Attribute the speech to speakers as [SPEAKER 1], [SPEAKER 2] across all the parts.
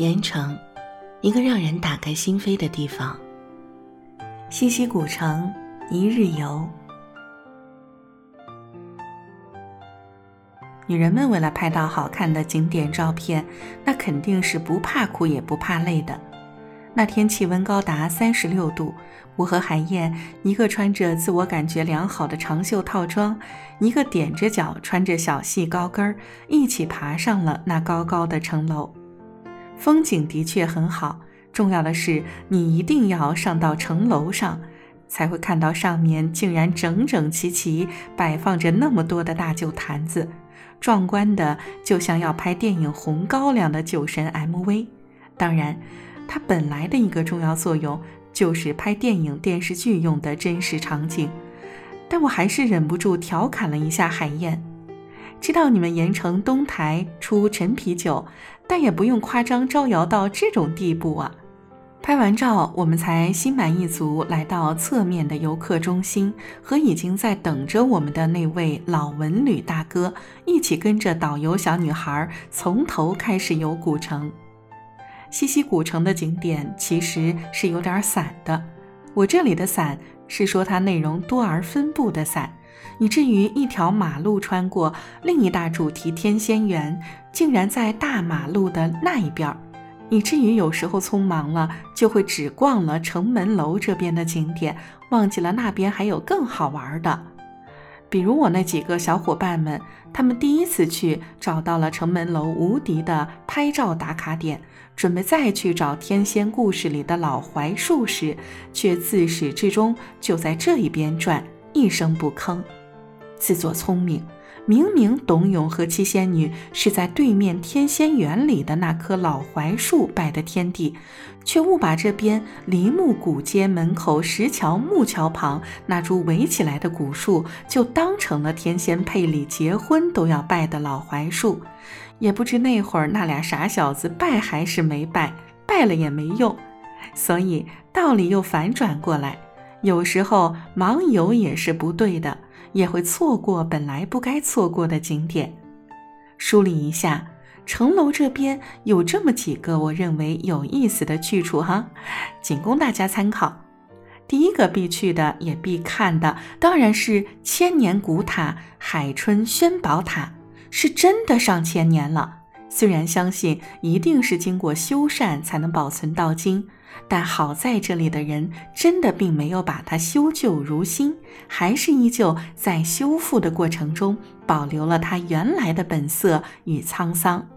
[SPEAKER 1] 盐城，一个让人打开心扉的地方。西溪古城一日游。女人们为了拍到好看的景点照片，那肯定是不怕苦也不怕累的。那天气温高达三十六度，我和海燕一个穿着自我感觉良好的长袖套装，一个踮着脚穿着小细高跟儿，一起爬上了那高高的城楼。风景的确很好，重要的是你一定要上到城楼上，才会看到上面竟然整整齐齐摆放着那么多的大酒坛子，壮观的就像要拍电影《红高粱》的酒神 MV。当然，它本来的一个重要作用就是拍电影电视剧用的真实场景，但我还是忍不住调侃了一下海燕。知道你们盐城东台出陈啤酒，但也不用夸张招摇到这种地步啊！拍完照，我们才心满意足来到侧面的游客中心，和已经在等着我们的那位老文旅大哥一起跟着导游小女孩从头开始游古城。西溪古城的景点其实是有点散的，我这里的散是说它内容多而分布的散。以至于一条马路穿过另一大主题天仙园，竟然在大马路的那一边儿，以至于有时候匆忙了，就会只逛了城门楼这边的景点，忘记了那边还有更好玩的。比如我那几个小伙伴们，他们第一次去找到了城门楼无敌的拍照打卡点，准备再去找天仙故事里的老槐树时，却自始至终就在这一边转，一声不吭。自作聪明，明明董永和七仙女是在对面天仙园里的那棵老槐树拜的天地，却误把这边梨木古街门口石桥木桥旁那株围起来的古树，就当成了天仙配礼结婚都要拜的老槐树。也不知那会儿那俩傻小子拜还是没拜，拜了也没用。所以道理又反转过来，有时候盲游也是不对的。也会错过本来不该错过的景点。梳理一下，城楼这边有这么几个我认为有意思的去处哈，仅供大家参考。第一个必去的也必看的，当然是千年古塔海春轩宝塔，是真的上千年了。虽然相信一定是经过修缮才能保存到今。但好在这里的人真的并没有把它修旧如新，还是依旧在修复的过程中保留了它原来的本色与沧桑。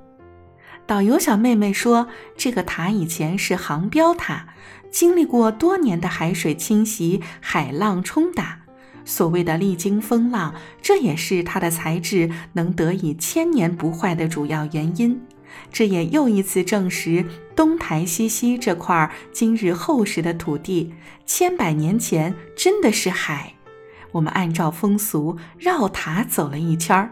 [SPEAKER 1] 导游小妹妹说，这个塔以前是航标塔，经历过多年的海水侵袭、海浪冲打，所谓的历经风浪，这也是它的材质能得以千年不坏的主要原因。这也又一次证实，东台西溪这块今日厚实的土地，千百年前真的是海。我们按照风俗绕塔走了一圈儿，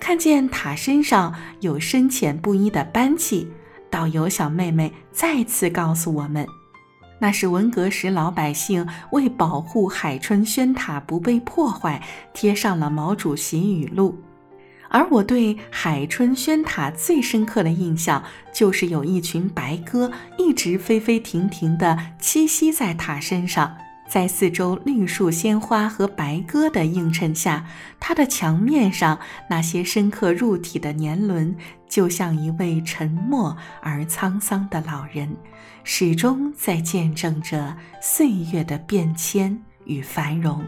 [SPEAKER 1] 看见塔身上有深浅不一的斑迹。导游小妹妹再次告诉我们，那是文革时老百姓为保护海春轩塔不被破坏，贴上了毛主席语录。而我对海春轩塔最深刻的印象，就是有一群白鸽一直飞飞停停地栖息在塔身上，在四周绿树鲜花和白鸽的映衬下，它的墙面上那些深刻入体的年轮，就像一位沉默而沧桑的老人，始终在见证着岁月的变迁与繁荣。